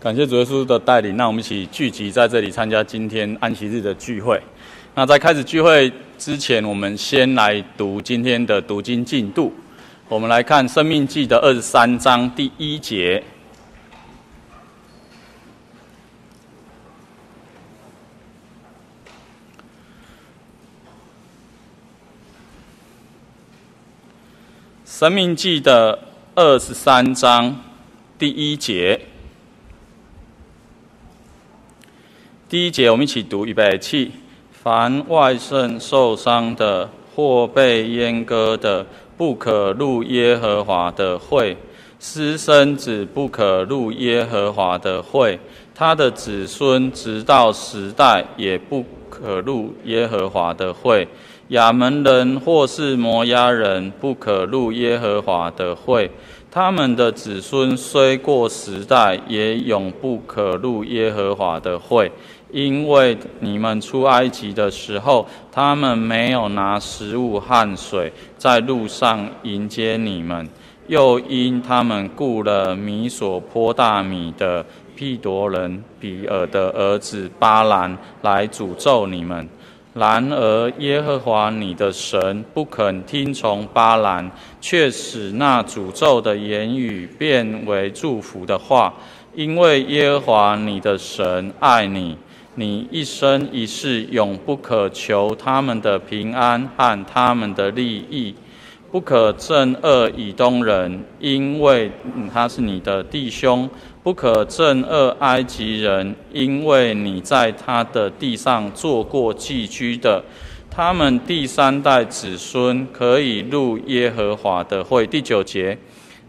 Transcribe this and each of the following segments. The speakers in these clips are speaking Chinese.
感谢主耶稣的带领，那我们一起聚集在这里参加今天安息日的聚会。那在开始聚会之前，我们先来读今天的读经进度。我们来看《生命记》的二十三章第一节。《生命记》的二十三章第一节。第一节，我们一起读，预备起。凡外甥受伤的或被阉割的，不可入耶和华的会；私生子不可入耶和华的会；他的子孙直到十代也不可入耶和华的会。亚门人或是摩押人不可入耶和华的会。他们的子孙虽过十代，也永不可入耶和华的会。因为你们出埃及的时候，他们没有拿食物和水在路上迎接你们；又因他们雇了米所波大米的毗陀人比尔的儿子巴兰来诅咒你们。然而耶和华你的神不肯听从巴兰，却使那诅咒的言语变为祝福的话，因为耶和华你的神爱你。你一生一世永不可求他们的平安和他们的利益，不可憎恶以东人，因为他是你的弟兄；不可憎恶埃及人，因为你在他的地上做过寄居的。他们第三代子孙可以入耶和华的会。第九节，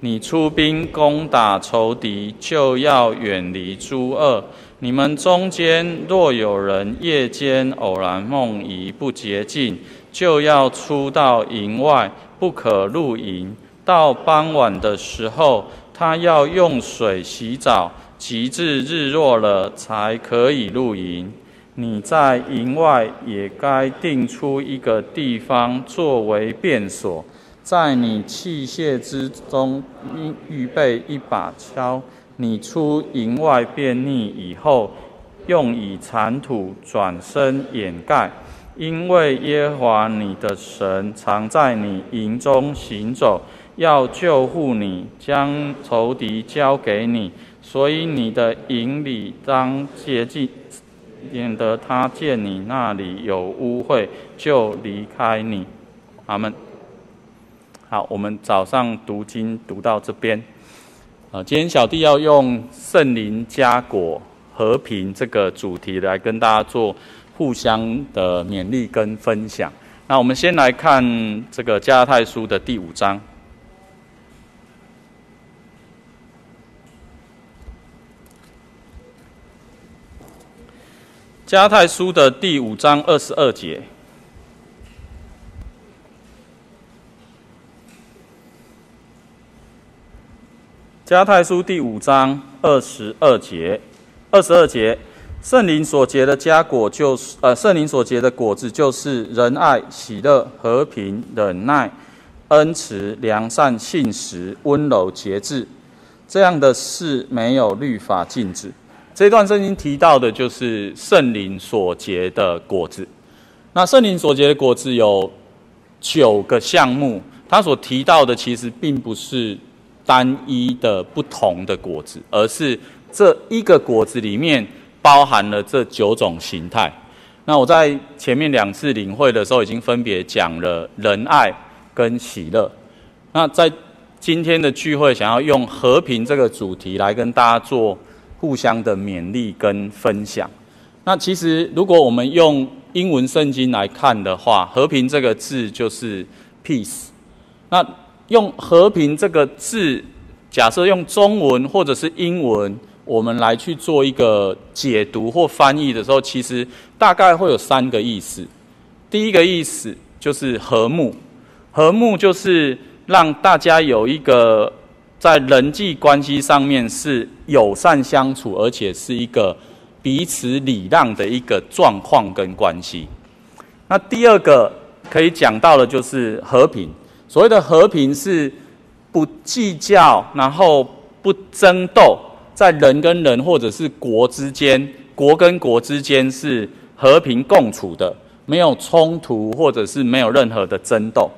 你出兵攻打仇敌，就要远离诸恶。你们中间若有人夜间偶然梦遗不洁净，就要出到营外，不可入营。到傍晚的时候，他要用水洗澡，及至日落了，才可以入营。你在营外也该定出一个地方作为便所，在你器械之中应预备一把锹。你出营外便溺以后，用以缠土转身掩盖，因为耶和华你的神常在你营中行走，要救护你，将仇敌交给你，所以你的营里当洁净，免得他见你那里有污秽，就离开你。阿门。好，我们早上读经读到这边。啊，今天小弟要用圣灵加果和平这个主题来跟大家做互相的勉励跟分享。那我们先来看这个加泰书的第五章。加泰书的第五章二十二节。加太书第五章二十二节，二十二节，圣灵所结的佳果就是，呃，圣灵所结的果子就是仁爱、喜乐、和平、忍耐、恩慈、良善、信实、温柔、节制。这样的事没有律法禁止。这段圣经提到的就是圣灵所结的果子。那圣灵所结的果子有九个项目，他所提到的其实并不是。单一的不同的果子，而是这一个果子里面包含了这九种形态。那我在前面两次领会的时候，已经分别讲了仁爱跟喜乐。那在今天的聚会，想要用和平这个主题来跟大家做互相的勉励跟分享。那其实如果我们用英文圣经来看的话，和平这个字就是 peace。那用和平这个字，假设用中文或者是英文，我们来去做一个解读或翻译的时候，其实大概会有三个意思。第一个意思就是和睦，和睦就是让大家有一个在人际关系上面是友善相处，而且是一个彼此礼让的一个状况跟关系。那第二个可以讲到的就是和平。所谓的和平是不计较，然后不争斗，在人跟人或者是国之间，国跟国之间是和平共处的，没有冲突或者是没有任何的争斗。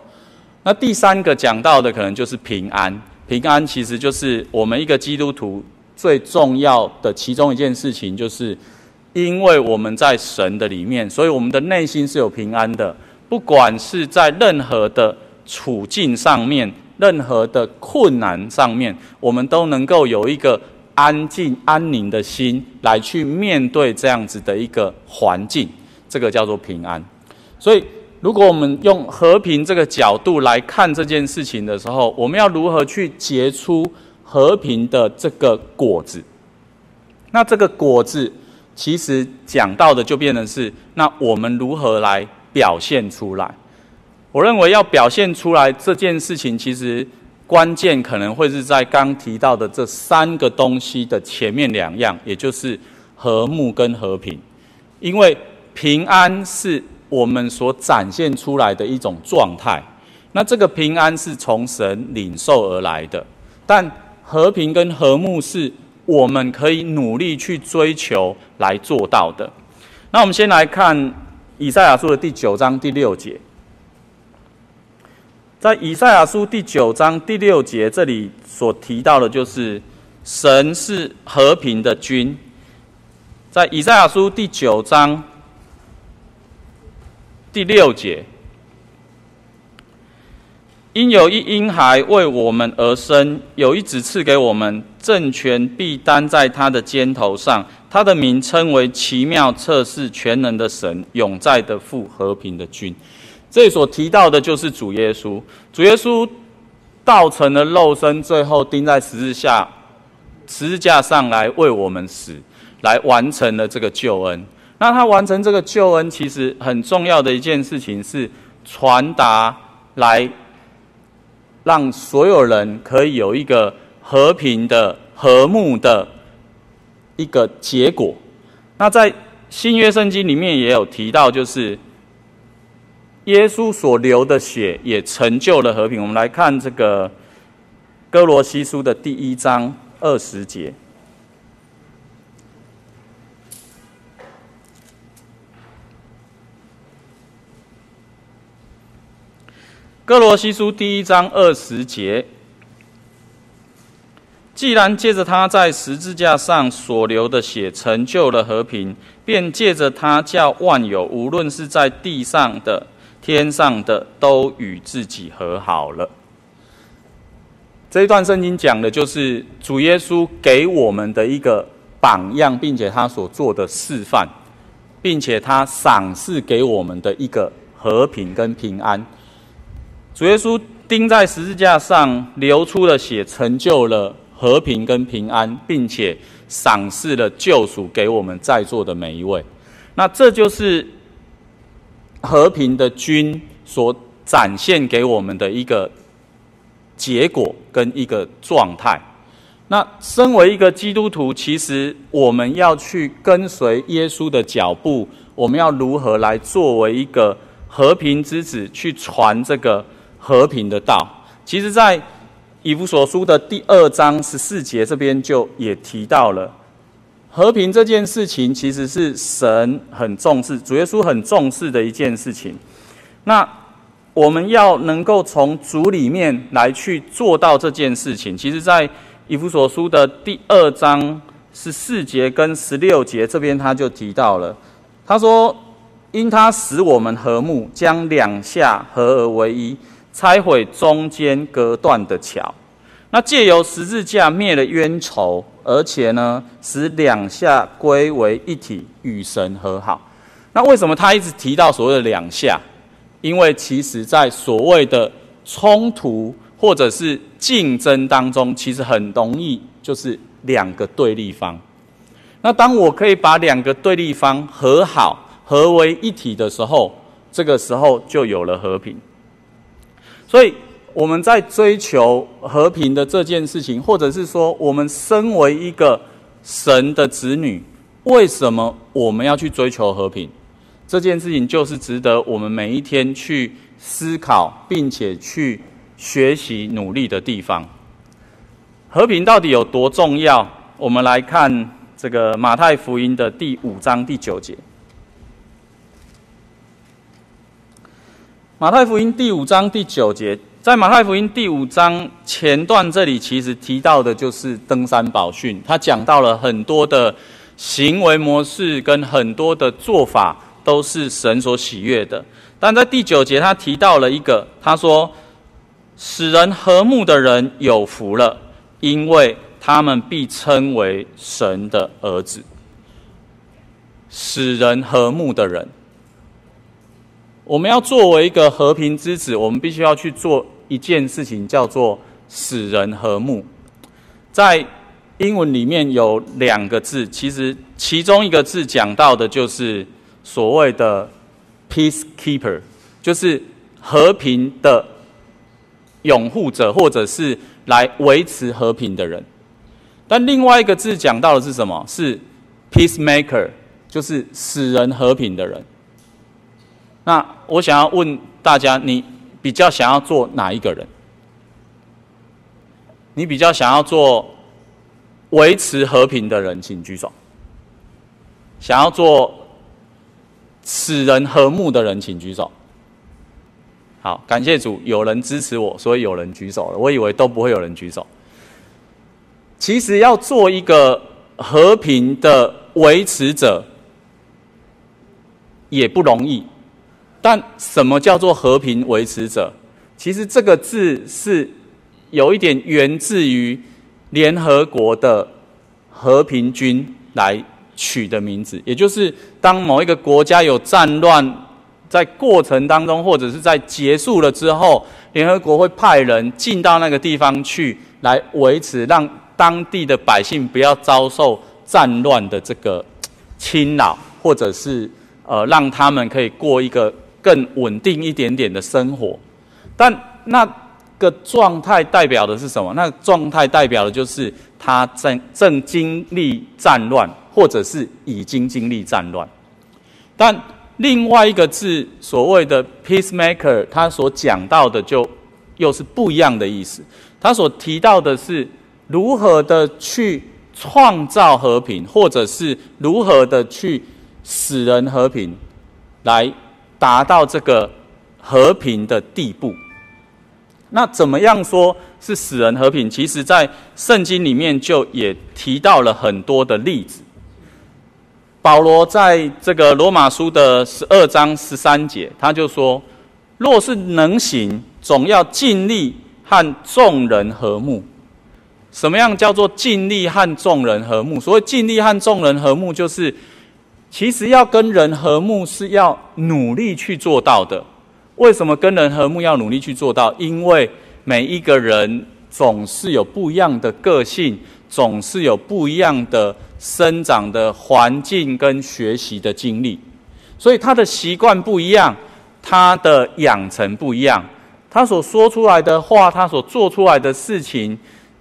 那第三个讲到的可能就是平安，平安其实就是我们一个基督徒最重要的其中一件事情，就是因为我们在神的里面，所以我们的内心是有平安的，不管是在任何的处境上面。任何的困难上面，我们都能够有一个安静、安宁的心来去面对这样子的一个环境，这个叫做平安。所以，如果我们用和平这个角度来看这件事情的时候，我们要如何去结出和平的这个果子？那这个果子其实讲到的就变成是，那我们如何来表现出来？我认为要表现出来这件事情，其实关键可能会是在刚提到的这三个东西的前面两样，也就是和睦跟和平。因为平安是我们所展现出来的一种状态，那这个平安是从神领受而来的，但和平跟和睦是我们可以努力去追求来做到的。那我们先来看以赛亚书的第九章第六节。在以赛亚书第九章第六节，这里所提到的就是神是和平的君。在以赛亚书第九章第六节，因有一婴孩为我们而生，有一子赐给我们，政权必担在他的肩头上，他的名称为奇妙、测试、全能的神，永在的父，和平的君。这里所提到的就是主耶稣，主耶稣道成了肉身，最后钉在十字架，十字架上来为我们死，来完成了这个救恩。那他完成这个救恩，其实很重要的一件事情是传达来，让所有人可以有一个和平的、和睦的一个结果。那在新约圣经里面也有提到，就是。耶稣所流的血也成就了和平。我们来看这个哥罗西书的第一章二十节。哥罗西书第一章二十节，既然借着他在十字架上所流的血成就了和平，便借着他叫万有，无论是在地上的。天上的都与自己和好了。这一段圣经讲的就是主耶稣给我们的一个榜样，并且他所做的示范，并且他赏赐给我们的一个和平跟平安。主耶稣钉在十字架上流出的血，成就了和平跟平安，并且赏赐了救赎给我们在座的每一位。那这就是。和平的君所展现给我们的一个结果跟一个状态。那身为一个基督徒，其实我们要去跟随耶稣的脚步，我们要如何来作为一个和平之子去传这个和平的道？其实，在以弗所书的第二章十四节这边就也提到了。和平这件事情，其实是神很重视，主耶稣很重视的一件事情。那我们要能够从主里面来去做到这件事情，其实，在以弗所书的第二章十四节跟十六节这边，他就提到了，他说：“因他使我们和睦，将两下合而为一，拆毁中间隔断的桥。”那借由十字架灭了冤仇，而且呢，使两下归为一体，与神和好。那为什么他一直提到所谓的两下？因为其实在所谓的冲突或者是竞争当中，其实很容易就是两个对立方。那当我可以把两个对立方和好，合为一体的时候，这个时候就有了和平。所以。我们在追求和平的这件事情，或者是说，我们身为一个神的子女，为什么我们要去追求和平？这件事情就是值得我们每一天去思考，并且去学习努力的地方。和平到底有多重要？我们来看这个马太福音的第五章第九节。马太福音第五章第九节，在马太福音第五章前段这里，其实提到的就是登山宝训，他讲到了很多的行为模式跟很多的做法都是神所喜悦的。但在第九节，他提到了一个，他说：“使人和睦的人有福了，因为他们必称为神的儿子。”使人和睦的人。我们要作为一个和平之子，我们必须要去做一件事情，叫做使人和睦。在英文里面有两个字，其实其中一个字讲到的就是所谓的 peacekeeper，就是和平的拥护者，或者是来维持和平的人。但另外一个字讲到的是什么？是 peacemaker，就是使人和平的人。那我想要问大家，你比较想要做哪一个人？你比较想要做维持和平的人，请举手。想要做使人和睦的人，请举手。好，感谢主，有人支持我，所以有人举手了。我以为都不会有人举手。其实要做一个和平的维持者，也不容易。但什么叫做和平维持者？其实这个字是有一点源自于联合国的和平军来取的名字，也就是当某一个国家有战乱，在过程当中或者是在结束了之后，联合国会派人进到那个地方去，来维持让当地的百姓不要遭受战乱的这个侵扰，或者是呃让他们可以过一个。更稳定一点点的生活，但那个状态代表的是什么？那个状态代表的就是他正正经历战乱，或者是已经经历战乱。但另外一个字，所谓的 peacemaker，他所讲到的就又是不一样的意思。他所提到的是如何的去创造和平，或者是如何的去使人和平，来。达到这个和平的地步，那怎么样说是使人和平？其实，在圣经里面就也提到了很多的例子。保罗在这个罗马书的十二章十三节，他就说：“若是能行，总要尽力和众人和睦。”什么样叫做尽力和众人和睦？所谓尽力和众人和睦，就是。其实要跟人和睦是要努力去做到的。为什么跟人和睦要努力去做到？因为每一个人总是有不一样的个性，总是有不一样的生长的环境跟学习的经历，所以他的习惯不一样，他的养成不一样，他所说出来的话，他所做出来的事情，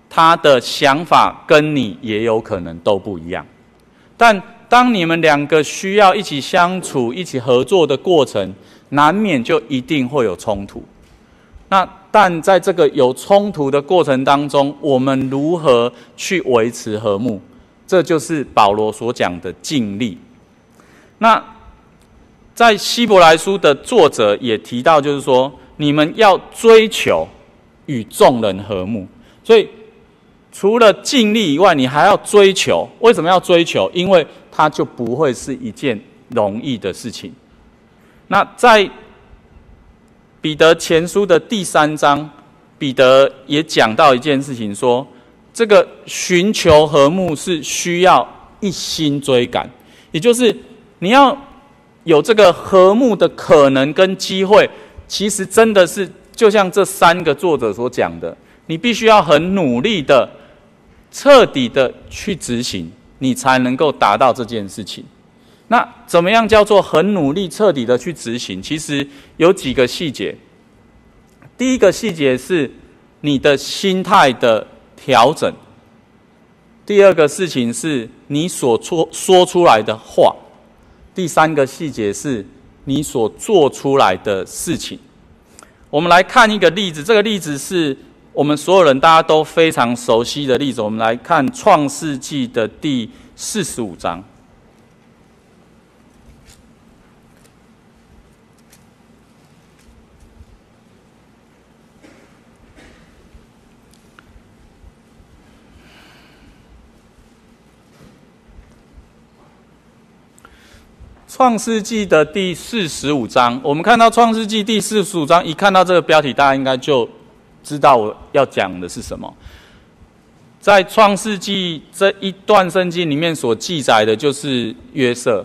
他的想法跟你也有可能都不一样，但。当你们两个需要一起相处、一起合作的过程，难免就一定会有冲突。那但在这个有冲突的过程当中，我们如何去维持和睦？这就是保罗所讲的尽力。那在希伯来书的作者也提到，就是说你们要追求与众人和睦。所以除了尽力以外，你还要追求。为什么要追求？因为它就不会是一件容易的事情。那在彼得前书的第三章，彼得也讲到一件事情，说这个寻求和睦是需要一心追赶，也就是你要有这个和睦的可能跟机会，其实真的是就像这三个作者所讲的，你必须要很努力的、彻底的去执行。你才能够达到这件事情。那怎么样叫做很努力、彻底的去执行？其实有几个细节。第一个细节是你的心态的调整。第二个事情是你所说说出来的话。第三个细节是你所做出来的事情。我们来看一个例子，这个例子是我们所有人大家都非常熟悉的例子，我们来看《创世纪》的第四十五章。创世纪的第四十五章，我们看到创世纪第四十五章，一看到这个标题，大家应该就知道我要讲的是什么。在创世纪这一段圣经里面所记载的，就是约瑟。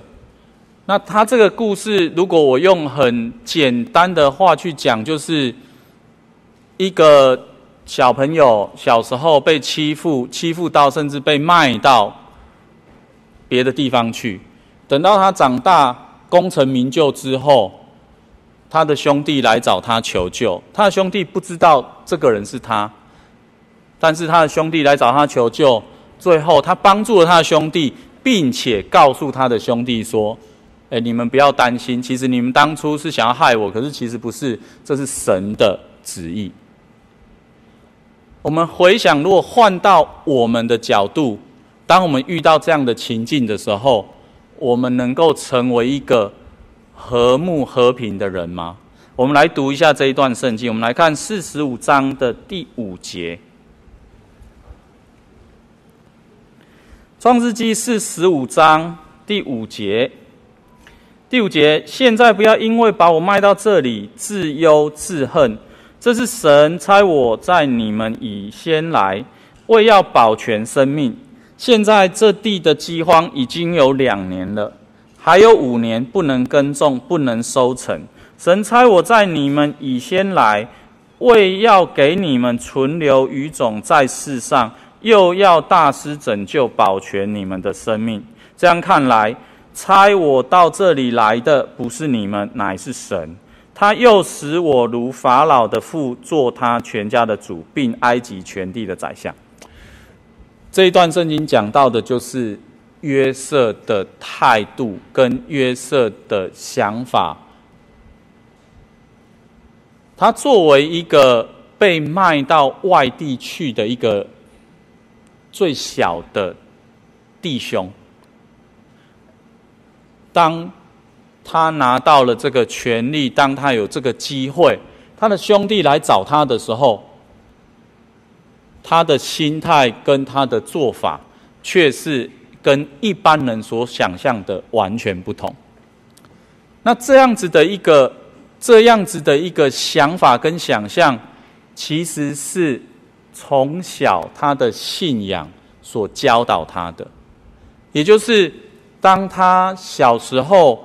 那他这个故事，如果我用很简单的话去讲，就是一个小朋友小时候被欺负，欺负到甚至被卖到别的地方去。等到他长大功成名就之后，他的兄弟来找他求救。他的兄弟不知道这个人是他，但是他的兄弟来找他求救。最后，他帮助了他的兄弟，并且告诉他的兄弟说：“诶，你们不要担心，其实你们当初是想要害我，可是其实不是，这是神的旨意。”我们回想，如果换到我们的角度，当我们遇到这样的情境的时候，我们能够成为一个和睦和平的人吗？我们来读一下这一段圣经。我们来看四十五章的第五节，《创世记》四十五章第五节。第五节，现在不要因为把我卖到这里自忧自恨，这是神差我在你们以先来，为要保全生命。现在这地的饥荒已经有两年了，还有五年不能耕种，不能收成。神差我在你们以先来，为要给你们存留余种在世上，又要大施拯救，保全你们的生命。这样看来，差我到这里来的不是你们，乃是神。他又使我如法老的父，做他全家的主，并埃及全地的宰相。这一段圣经讲到的就是约瑟的态度跟约瑟的想法。他作为一个被卖到外地去的一个最小的弟兄，当他拿到了这个权利，当他有这个机会，他的兄弟来找他的时候，他的心态跟他的做法，却是跟一般人所想象的完全不同。那这样子的一个这样子的一个想法跟想象，其实是从小他的信仰所教导他的，也就是当他小时候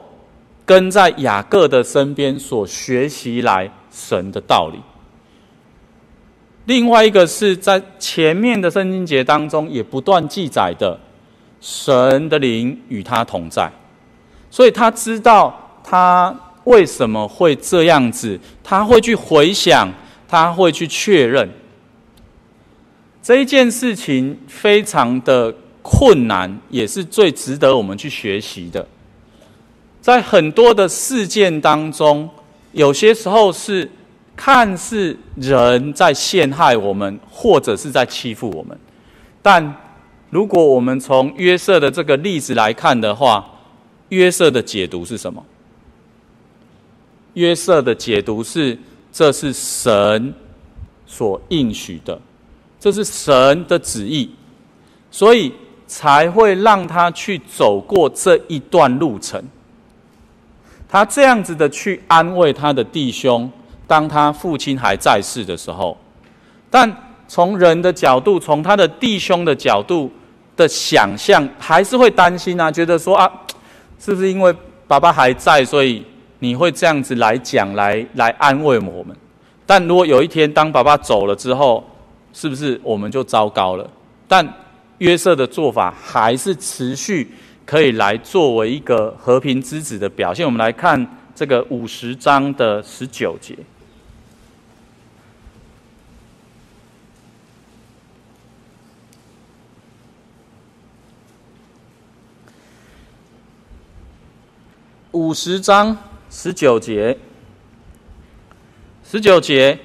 跟在雅各的身边所学习来神的道理。另外一个是在前面的圣经节当中也不断记载的，神的灵与他同在，所以他知道他为什么会这样子，他会去回想，他会去确认这一件事情非常的困难，也是最值得我们去学习的。在很多的事件当中，有些时候是。看似人在陷害我们，或者是在欺负我们，但如果我们从约瑟的这个例子来看的话，约瑟的解读是什么？约瑟的解读是：这是神所应许的，这是神的旨意，所以才会让他去走过这一段路程。他这样子的去安慰他的弟兄。当他父亲还在世的时候，但从人的角度，从他的弟兄的角度的想象，还是会担心啊，觉得说啊，是不是因为爸爸还在，所以你会这样子来讲，来来安慰我们？但如果有一天当爸爸走了之后，是不是我们就糟糕了？但约瑟的做法还是持续可以来作为一个和平之子的表现。我们来看这个五十章的十九节。五十章十九节，十九节，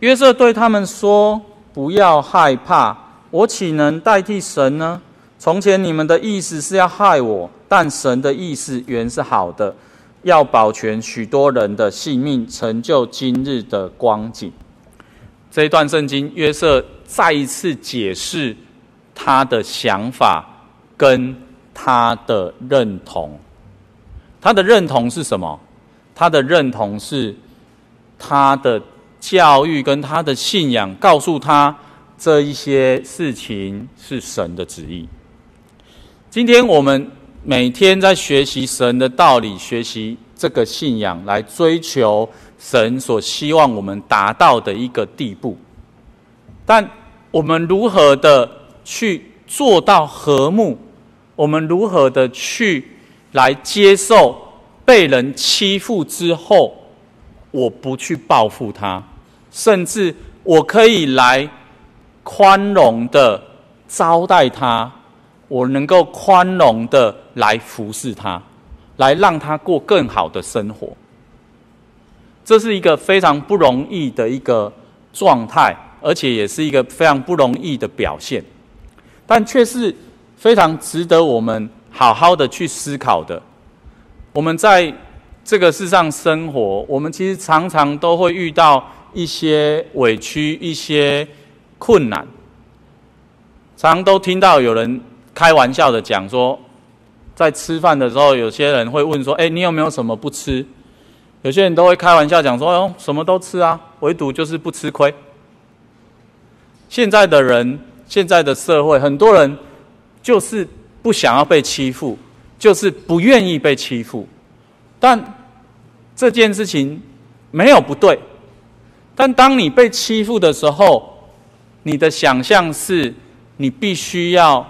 约瑟对他们说：“不要害怕，我岂能代替神呢？从前你们的意思是要害我，但神的意思原是好的，要保全许多人的性命，成就今日的光景。”这一段圣经，约瑟再一次解释他的想法跟他的认同。他的认同是什么？他的认同是他的教育跟他的信仰告诉他这一些事情是神的旨意。今天我们每天在学习神的道理，学习这个信仰，来追求。神所希望我们达到的一个地步，但我们如何的去做到和睦？我们如何的去来接受被人欺负之后，我不去报复他，甚至我可以来宽容的招待他，我能够宽容的来服侍他，来让他过更好的生活。这是一个非常不容易的一个状态，而且也是一个非常不容易的表现，但却是非常值得我们好好的去思考的。我们在这个世上生活，我们其实常常都会遇到一些委屈、一些困难，常都听到有人开玩笑的讲说，在吃饭的时候，有些人会问说：“哎，你有没有什么不吃？”有些人都会开玩笑讲说：“哦，什么都吃啊，唯独就是不吃亏。”现在的人，现在的社会，很多人就是不想要被欺负，就是不愿意被欺负。但这件事情没有不对。但当你被欺负的时候，你的想象是你必须要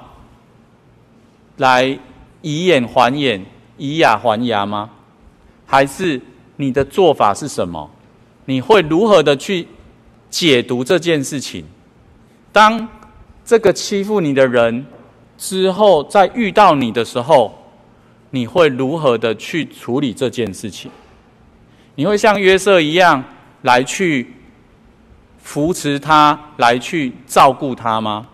来以眼还眼，以牙还牙吗？还是？你的做法是什么？你会如何的去解读这件事情？当这个欺负你的人之后再遇到你的时候，你会如何的去处理这件事情？你会像约瑟一样来去扶持他，来去照顾他吗？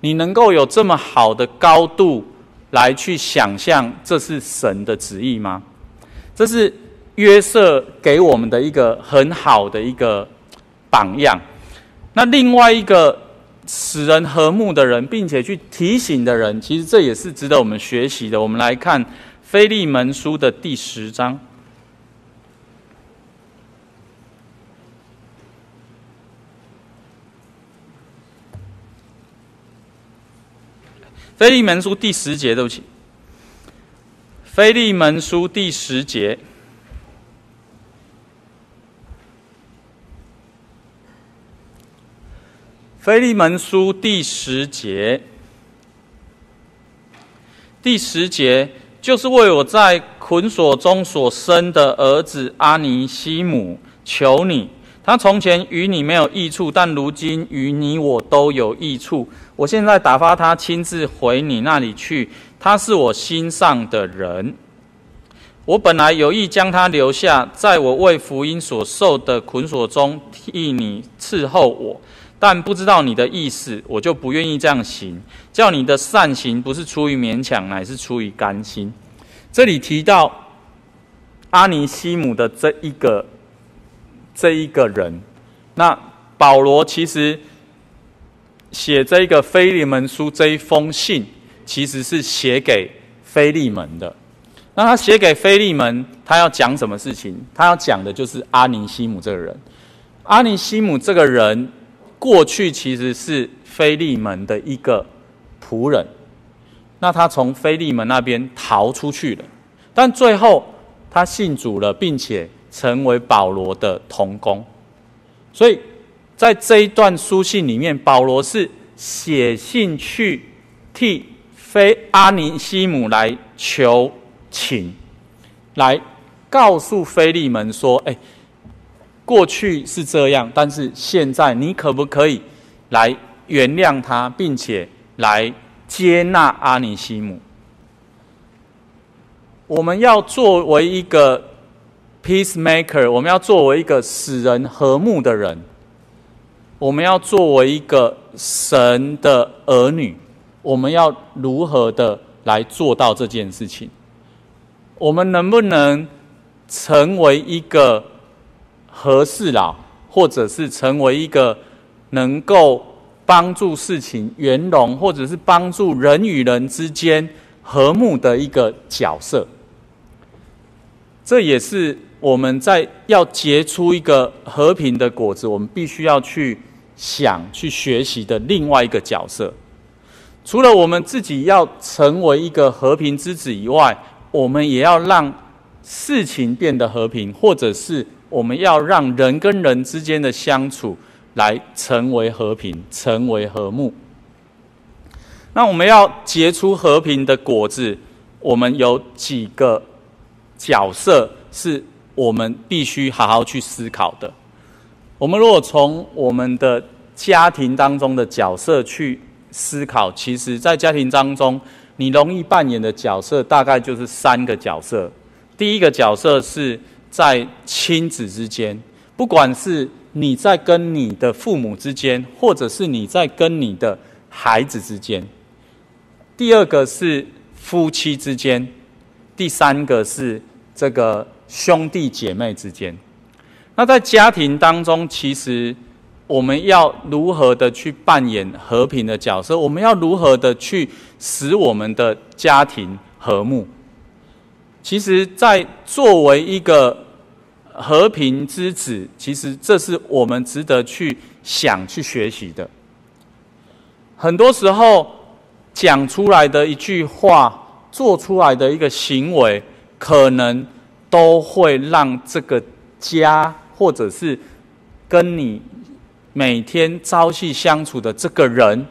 你能够有这么好的高度来去想象这是神的旨意吗？这是。约瑟给我们的一个很好的一个榜样。那另外一个使人和睦的人，并且去提醒的人，其实这也是值得我们学习的。我们来看腓利门书的第十章。腓利门书第十节，对不起。腓利门书第十节。腓利门书第十节，第十节就是为我在捆锁中所生的儿子阿尼西姆求你，他从前与你没有益处，但如今与你我都有益处。我现在打发他亲自回你那里去，他是我心上的人。我本来有意将他留下，在我为福音所受的捆锁中替你伺候我。但不知道你的意思，我就不愿意这样行。叫你的善行不是出于勉强，乃是出于甘心。这里提到阿尼西姆的这一个这一个人，那保罗其实写这个腓利门书这一封信，其实是写给腓利门的。那他写给腓利门，他要讲什么事情？他要讲的就是阿尼西姆这个人。阿尼西姆这个人。过去其实是腓利门的一个仆人，那他从腓利门那边逃出去了，但最后他信主了，并且成为保罗的同工。所以在这一段书信里面，保罗是写信去替菲阿尼西姆来求情，来告诉腓利门说：“哎。”过去是这样，但是现在你可不可以来原谅他，并且来接纳阿尼西姆？我们要作为一个 peacemaker，我们要作为一个使人和睦的人，我们要作为一个神的儿女，我们要如何的来做到这件事情？我们能不能成为一个和事佬，或者是成为一个能够帮助事情圆融，或者是帮助人与人之间和睦的一个角色？这也是我们在要结出一个和平的果子，我们必须要去想、去学习的另外一个角色。除了我们自己要成为一个和平之子以外，我们也要让事情变得和平，或者是我们要让人跟人之间的相处来成为和平、成为和睦。那我们要结出和平的果子，我们有几个角色是我们必须好好去思考的。我们如果从我们的家庭当中的角色去思考，其实，在家庭当中，你容易扮演的角色大概就是三个角色。第一个角色是在亲子之间，不管是你在跟你的父母之间，或者是你在跟你的孩子之间。第二个是夫妻之间，第三个是。这个兄弟姐妹之间，那在家庭当中，其实我们要如何的去扮演和平的角色？我们要如何的去使我们的家庭和睦？其实，在作为一个和平之子，其实这是我们值得去想、去学习的。很多时候讲出来的一句话，做出来的一个行为。可能都会让这个家，或者是跟你每天朝夕相处的这个人，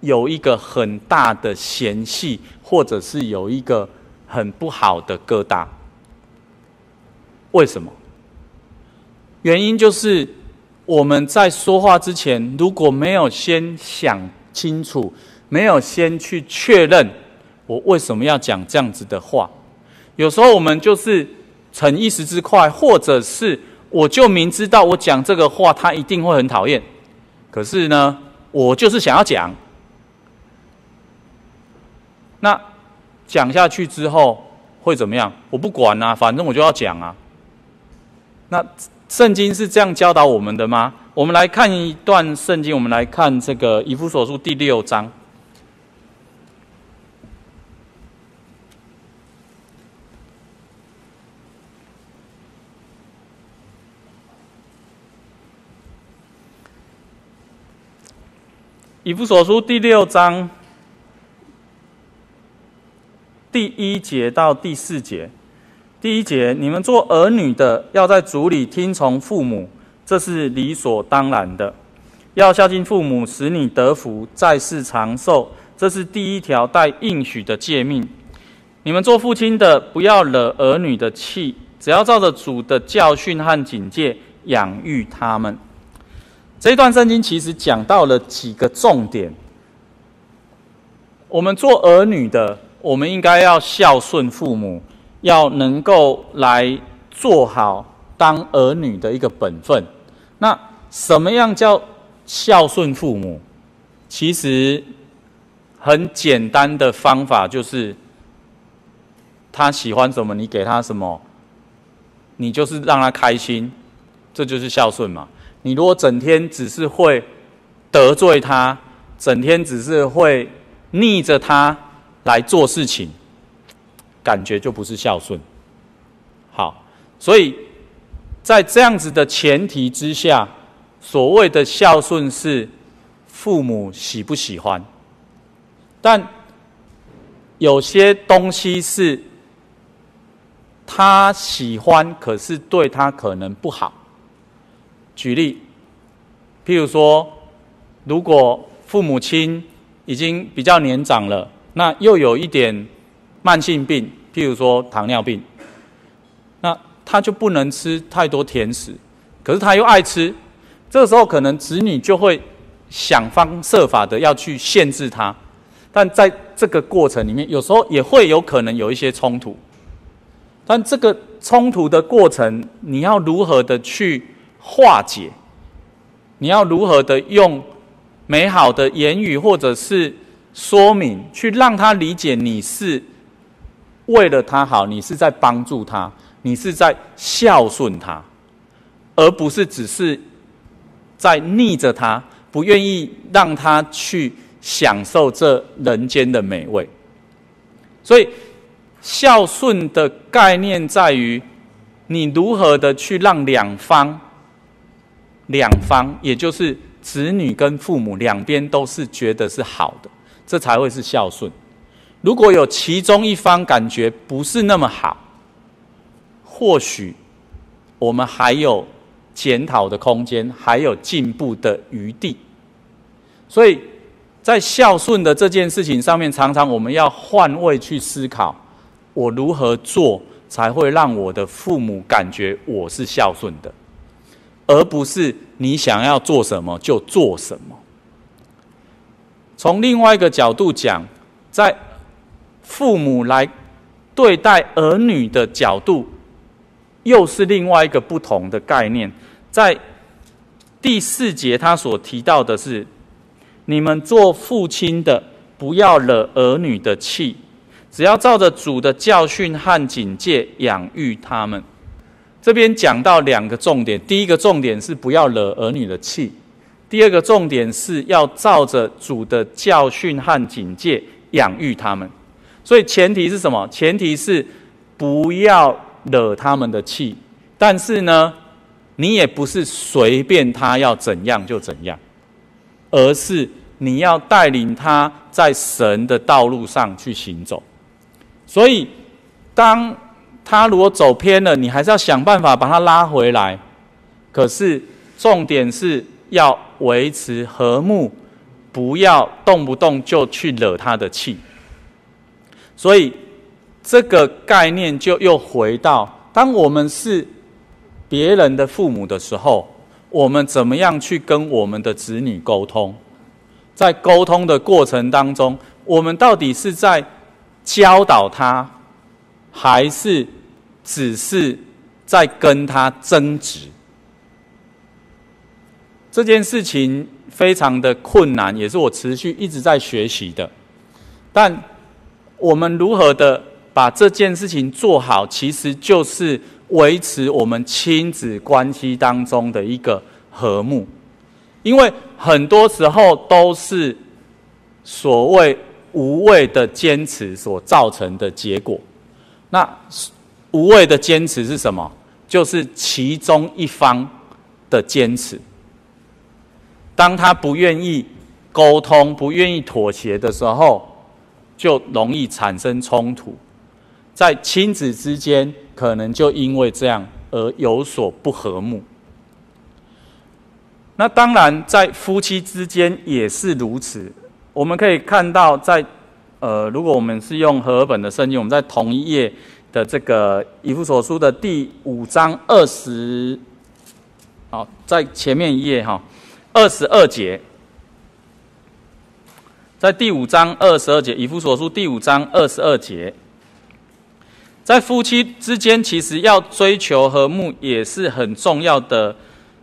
有一个很大的嫌隙，或者是有一个很不好的疙瘩。为什么？原因就是我们在说话之前，如果没有先想清楚，没有先去确认。我为什么要讲这样子的话？有时候我们就是逞一时之快，或者是我就明知道我讲这个话他一定会很讨厌，可是呢，我就是想要讲。那讲下去之后会怎么样？我不管啊，反正我就要讲啊。那圣经是这样教导我们的吗？我们来看一段圣经，我们来看这个以弗所书第六章。以弗所书第六章第一节到第四节，第一节：你们做儿女的，要在主里听从父母，这是理所当然的；要孝敬父母，使你得福，在世长寿，这是第一条带应许的诫命。你们做父亲的，不要惹儿女的气，只要照着主的教训和警戒养育他们。这一段圣经其实讲到了几个重点。我们做儿女的，我们应该要孝顺父母，要能够来做好当儿女的一个本分。那什么样叫孝顺父母？其实很简单的方法就是，他喜欢什么，你给他什么，你就是让他开心，这就是孝顺嘛。你如果整天只是会得罪他，整天只是会逆着他来做事情，感觉就不是孝顺。好，所以在这样子的前提之下，所谓的孝顺是父母喜不喜欢，但有些东西是他喜欢，可是对他可能不好。举例，譬如说，如果父母亲已经比较年长了，那又有一点慢性病，譬如说糖尿病，那他就不能吃太多甜食，可是他又爱吃，这个时候可能子女就会想方设法的要去限制他，但在这个过程里面，有时候也会有可能有一些冲突，但这个冲突的过程，你要如何的去化解，你要如何的用美好的言语或者是说明，去让他理解你是为了他好，你是在帮助他，你是在孝顺他，而不是只是在逆着他，不愿意让他去享受这人间的美味。所以，孝顺的概念在于。你如何的去让两方、两方，也就是子女跟父母两边都是觉得是好的，这才会是孝顺。如果有其中一方感觉不是那么好，或许我们还有检讨的空间，还有进步的余地。所以在孝顺的这件事情上面，常常我们要换位去思考，我如何做。才会让我的父母感觉我是孝顺的，而不是你想要做什么就做什么。从另外一个角度讲，在父母来对待儿女的角度，又是另外一个不同的概念。在第四节，他所提到的是：你们做父亲的，不要惹儿女的气。只要照着主的教训和警戒养育他们。这边讲到两个重点：第一个重点是不要惹儿女的气；第二个重点是要照着主的教训和警戒养育他们。所以前提是什么？前提是不要惹他们的气。但是呢，你也不是随便他要怎样就怎样，而是你要带领他在神的道路上去行走。所以，当他如果走偏了，你还是要想办法把他拉回来。可是，重点是要维持和睦，不要动不动就去惹他的气。所以，这个概念就又回到：当我们是别人的父母的时候，我们怎么样去跟我们的子女沟通？在沟通的过程当中，我们到底是在教导他，还是只是在跟他争执？这件事情非常的困难，也是我持续一直在学习的。但我们如何的把这件事情做好，其实就是维持我们亲子关系当中的一个和睦。因为很多时候都是所谓。无谓的坚持所造成的结果，那无谓的坚持是什么？就是其中一方的坚持。当他不愿意沟通、不愿意妥协的时候，就容易产生冲突。在亲子之间，可能就因为这样而有所不和睦。那当然，在夫妻之间也是如此。我们可以看到在，呃，如果我们是用和合本的圣经，我们在同一页的这个以弗所书的第五章二十，好，在前面一页哈，二十二节，在第五章二十二节，以弗所书第五章二十二节，在夫妻之间，其实要追求和睦也是很重要的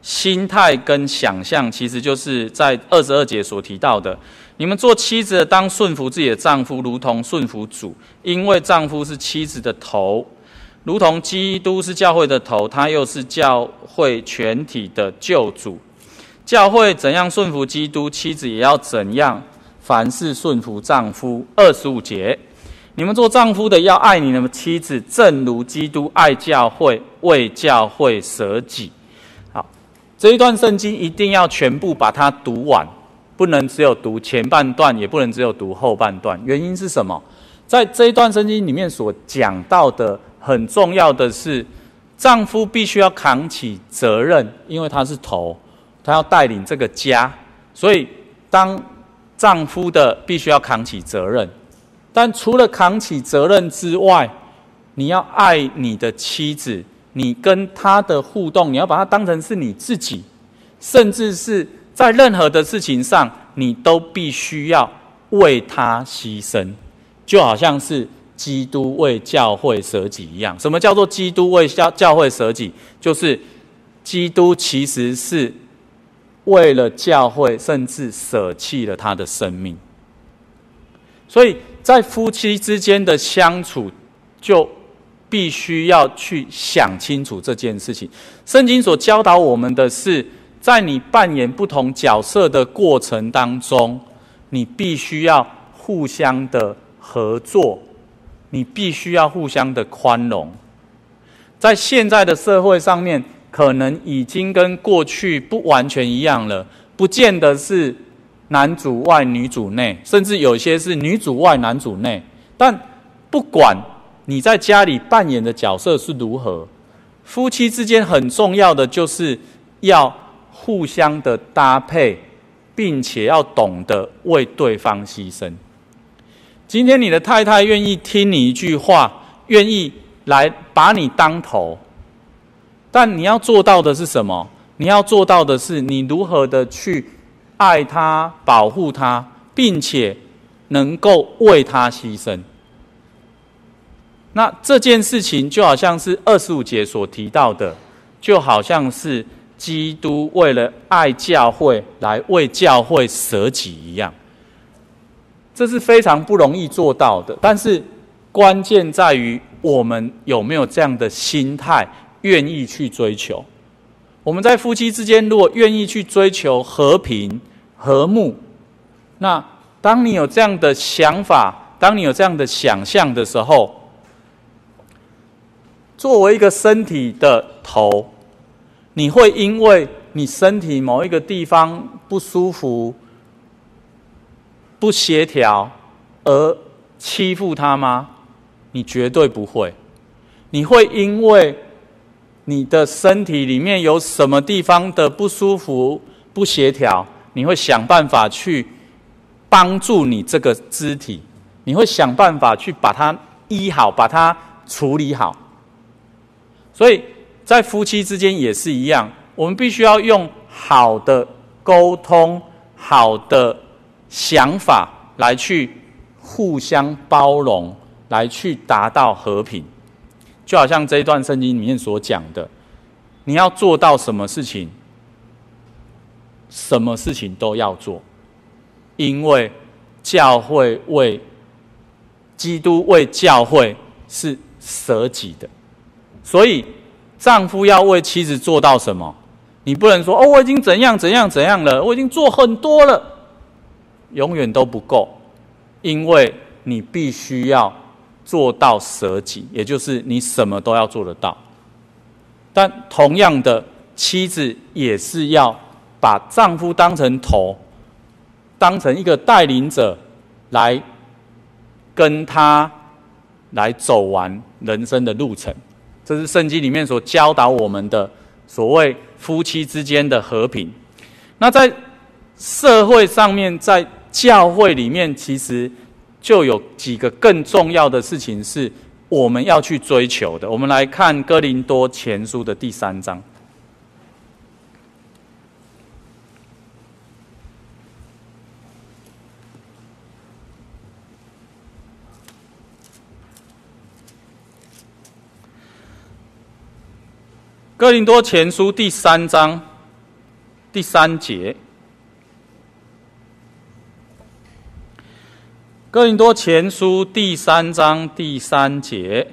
心态跟想象，其实就是在二十二节所提到的。你们做妻子的，当顺服自己的丈夫，如同顺服主，因为丈夫是妻子的头，如同基督是教会的头，他又是教会全体的救主。教会怎样顺服基督，妻子也要怎样，凡事顺服丈夫。二十五节，你们做丈夫的要爱你的妻子，正如基督爱教会，为教会舍己。好，这一段圣经一定要全部把它读完。不能只有读前半段，也不能只有读后半段。原因是什么？在这一段圣经里面所讲到的很重要的是，丈夫必须要扛起责任，因为他是头，他要带领这个家。所以，当丈夫的必须要扛起责任。但除了扛起责任之外，你要爱你的妻子，你跟她的互动，你要把她当成是你自己，甚至是。在任何的事情上，你都必须要为他牺牲，就好像是基督为教会舍己一样。什么叫做基督为教教会舍己？就是基督其实是为了教会，甚至舍弃了他的生命。所以在夫妻之间的相处，就必须要去想清楚这件事情。圣经所教导我们的是，在你扮演不同角色的过程当中，你必须要互相的合作，你必须要互相的宽容。在现在的社会上面，可能已经跟过去不完全一样了，不见得是男主外女主内，甚至有些是女主外男主内。但不管你在家里扮演的角色是如何，夫妻之间很重要的就是要互相的搭配，并且要懂得为对方牺牲。今天你的太太愿意听你一句话，愿意。来把你当头，但你要做到的是什么？你要做到的是，你如何的去爱他、保护他，并且能够为他牺牲。那这件事情就好像是二十五节所提到的，就好像是基督为了爱教会，来为教会舍己一样。这是非常不容易做到的，但是关键在于。我们有没有这样的心态，愿意去追求？我们在夫妻之间，如果愿意去追求和平、和睦，那当你有这样的想法，当你有这样的想象的时候，作为一个身体的头，你会因为你身体某一个地方不舒服、不协调而欺负他吗？你绝对不会，你会因为你的身体里面有什么地方的不舒服、不协调，你会想办法去帮助你这个肢体，你会想办法去把它医好、把它处理好。所以在夫妻之间也是一样，我们必须要用好的沟通、好的想法来去互相包容。来去达到和平，就好像这一段圣经里面所讲的，你要做到什么事情，什么事情都要做，因为教会为基督为教会是舍己的，所以丈夫要为妻子做到什么？你不能说哦，我已经怎样怎样怎样了，我已经做很多了，永远都不够，因为你必须要。做到舍己，也就是你什么都要做得到。但同样的，妻子也是要把丈夫当成头，当成一个带领者，来跟他来走完人生的路程。这是圣经里面所教导我们的所谓夫妻之间的和平。那在社会上面，在教会里面，其实。就有几个更重要的事情是我们要去追求的。我们来看哥林多前书的第三章。哥林多前书第三章第三节。哥林多前书第三章第三节，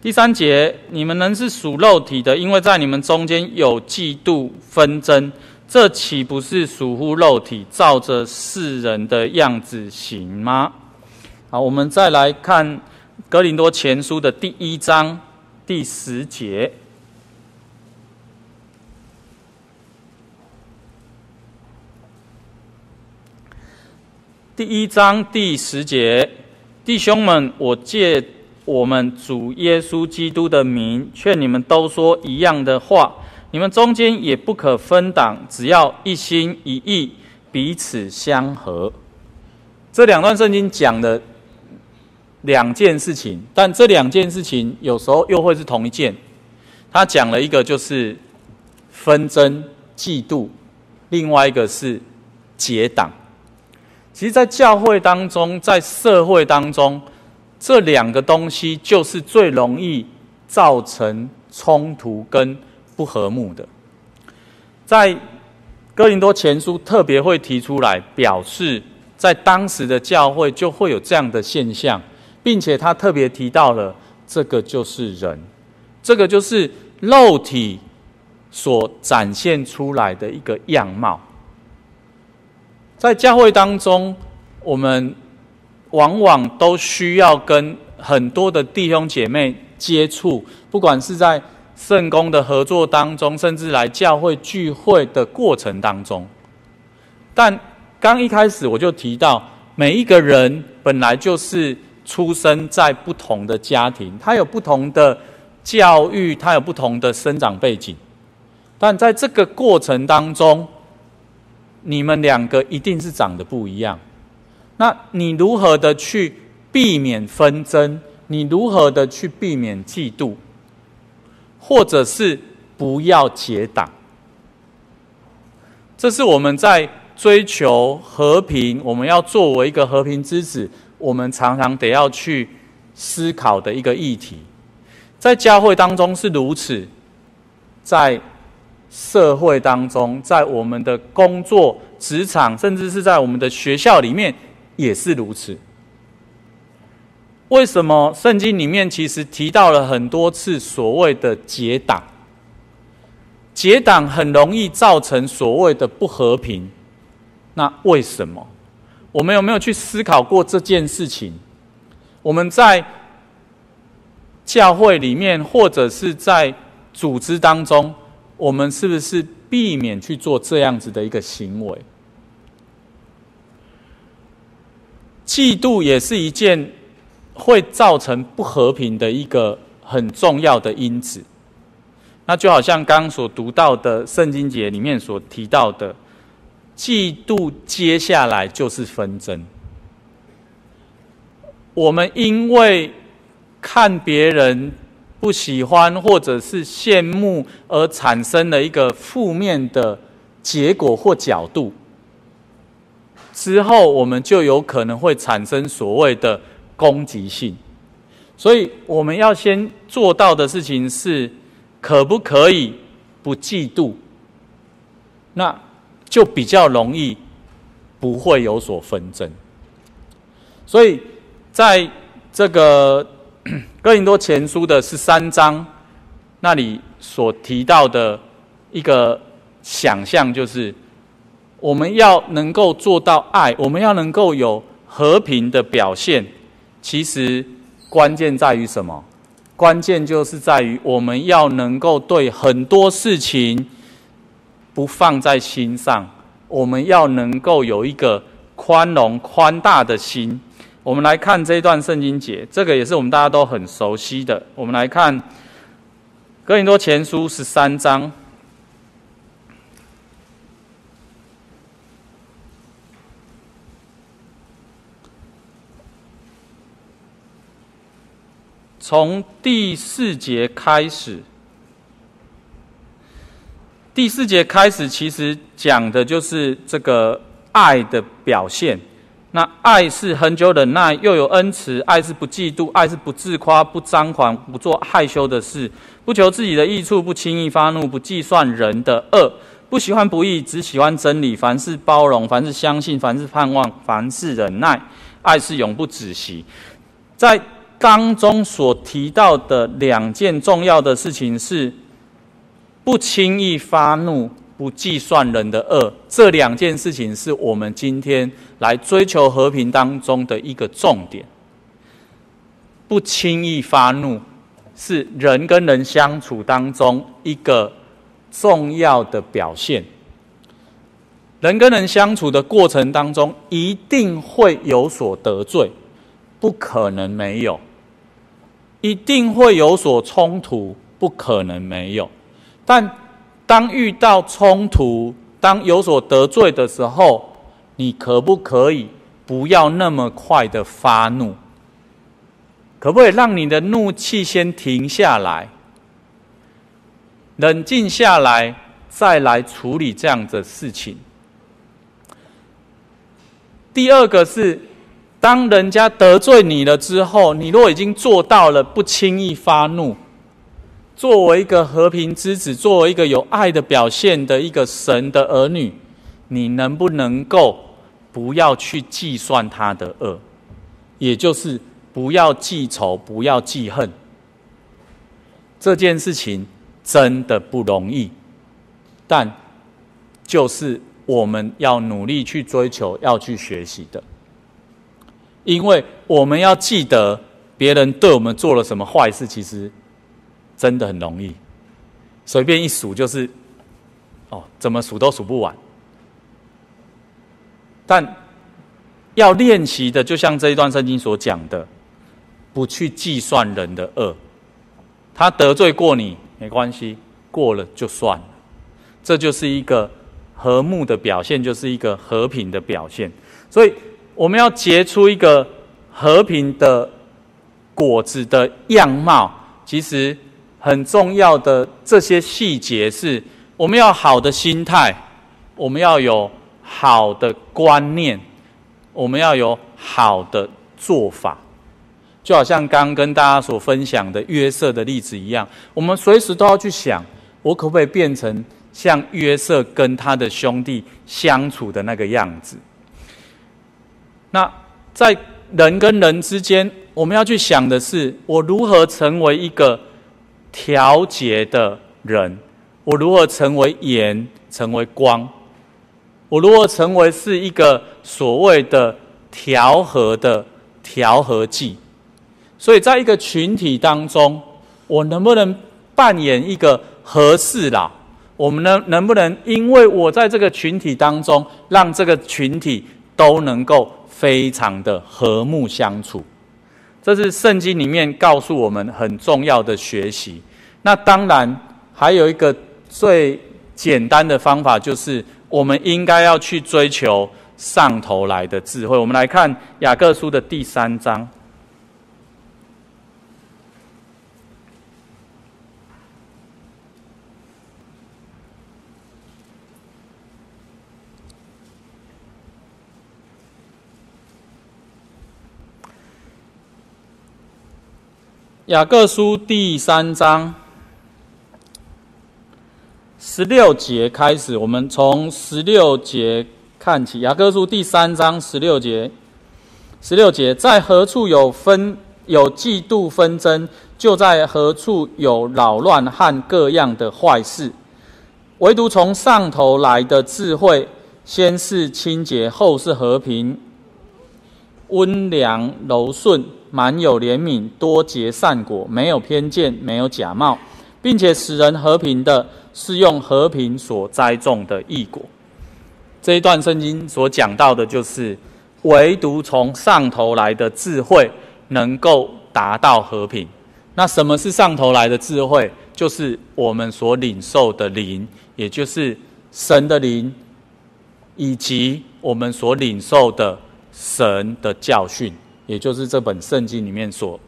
第三节，你们仍是属肉体的，因为在你们中间有嫉妒纷争，这岂不是属乎肉体，照着世人的样子行吗？好，我们再来看哥林多前书的第一章第十节。第一章第十节，弟兄们，我借我们主耶稣基督的名，劝你们都说一样的话。你们中间也不可分党，只要一心一意，彼此相合。这两段圣经讲的两件事情，但这两件事情有时候又会是同一件。他讲了一个就是纷争、嫉妒，另外一个是结党。其实，在教会当中，在社会当中，这两个东西就是最容易造成冲突跟不和睦的。在哥林多前书特别会提出来，表示在当时的教会就会有这样的现象，并且他特别提到了这个就是人，这个就是肉体所展现出来的一个样貌。在教会当中，我们往往都需要跟很多的弟兄姐妹接触，不管是在圣工的合作当中，甚至来教会聚会的过程当中。但刚一开始我就提到，每一个人本来就是出生在不同的家庭，他有不同的教育，他有不同的生长背景。但在这个过程当中，你们两个一定是长得不一样。那你如何的去避免纷争？你如何的去避免嫉妒？或者是不要结党？这是我们在追求和平，我们要作为一个和平之子，我们常常得要去思考的一个议题。在教会当中是如此，在。社会当中，在我们的工作职场，甚至是在我们的学校里面，也是如此。为什么圣经里面其实提到了很多次所谓的结党？结党很容易造成所谓的不和平。那为什么？我们有没有去思考过这件事情？我们在教会里面，或者是在组织当中，我们是不是避免去做这样子的一个行为？嫉妒也是一件会造成不和平的一个很重要的因子。那就好像刚刚所读到的圣经节里面所提到的，嫉妒接下来就是纷争。我们因为看别人。不喜欢或者是羡慕而产生的一个负面的结果或角度，之后我们就有可能会产生所谓的攻击性。所以我们要先做到的事情是，可不可以不嫉妒？那就比较容易不会有所纷争。所以在这个。哥林多前书的十三章，那里所提到的一个想象，就是我们要能够做到爱，我们要能够有和平的表现。其实关键在于什么？关键就是在于我们要能够对很多事情不放在心上，我们要能够有一个宽容宽大的心。我们来看这一段圣经节，这个也是我们大家都很熟悉的。我们来看《哥林多前书》十三章，从第四节开始。第四节开始，其实讲的就是这个爱的表现。那爱是恒久忍耐，又有恩慈；爱是不嫉妒，爱是不自夸，不张狂，不做害羞的事，不求自己的益处，不轻易发怒，不计算人的恶，不喜欢不义，只喜欢真理。凡事包容，凡事相信，凡事盼望，凡事忍耐。爱是永不止息。在当中所提到的两件重要的事情是：不轻易发怒。不计算人的恶，这两件事情是我们今天来追求和平当中的一个重点。不轻易发怒，是人跟人相处当中一个重要的表现。人跟人相处的过程当中，一定会有所得罪，不可能没有；一定会有所冲突，不可能没有。但当遇到冲突，当有所得罪的时候，你可不可以不要那么快的发怒？可不可以让你的怒气先停下来，冷静下来，再来处理这样的事情？第二个是，当人家得罪你了之后，你若已经做到了不轻易发怒。作为一个和平之子，作为一个有爱的表现的一个神的儿女，你能不能够不要去计算他的恶，也就是不要记仇，不要记恨。这件事情真的不容易，但就是我们要努力去追求、要去学习的，因为我们要记得别人对我们做了什么坏事，其实真的很容易，随便一数就是，哦，怎么数都数不完。但要练习的，就像这一段圣经所讲的，不去计算人的恶。他得罪过你，没关系，过了就算了。这就是一个和睦的表现，就是一个和平的表现。所以，我们要结出一个和平的果子的样貌。其实很重要的这些细节是，我们要好的心态，我们要有好的观念，我们要有好的做法。就好像刚跟大家所分享的约瑟的例子一样，我们随时都要去想，我可不可以变成像约瑟跟他的兄弟相处的那个样子？那在人跟人之间，我们要去想的是，我如何成为一个调节的人？我如何成为盐，成为光？我如果成为是一个所谓的调和的调和剂？所以，在一个群体当中，我能不能扮演一个和事佬？我们能能不能因为我在这个群体当中，让这个群体都能够非常的和睦相处？这是圣经里面告诉我们很重要的学习。那当然还有一个最简单的方法，就是我们应该要去追求上头来的智慧。我们来看雅各书的第三章。雅各书第三章十六节开始，我们从十六节看起。雅各书第三章十六节，十六节，在何处有纷有嫉妒纷争，就在何处有扰乱和各样的坏事。唯独从上头来的智慧，先是清洁，后是和平，温良柔顺。满有怜悯，多结善果，没有偏见，没有假冒，并且使人和平的，是用和平所栽种的义果。这一段圣经所讲到的，就是唯独从上头来的智慧，能够达到和平。那什么是上头来的智慧？就是我们所领受的灵，也就是神的灵，以及我们所领受的神的教训。也就是这本圣经里面所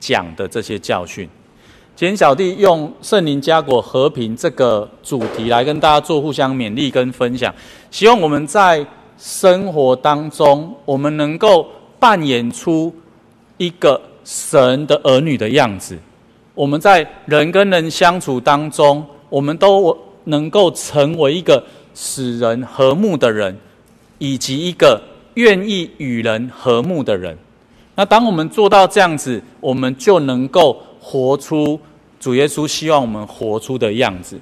讲的这些教训，今天小弟用圣灵加果和平这个主题来跟大家做互相勉励跟分享，希望我们在生活当中，我们能够扮演出一个神的儿女的样子。我们在人跟人相处当中，我们都能够成为一个使人和睦的人，以及一个愿意与人和睦的人。那当我们做到这样子，我们就能够活出主耶稣希望我们活出的样子。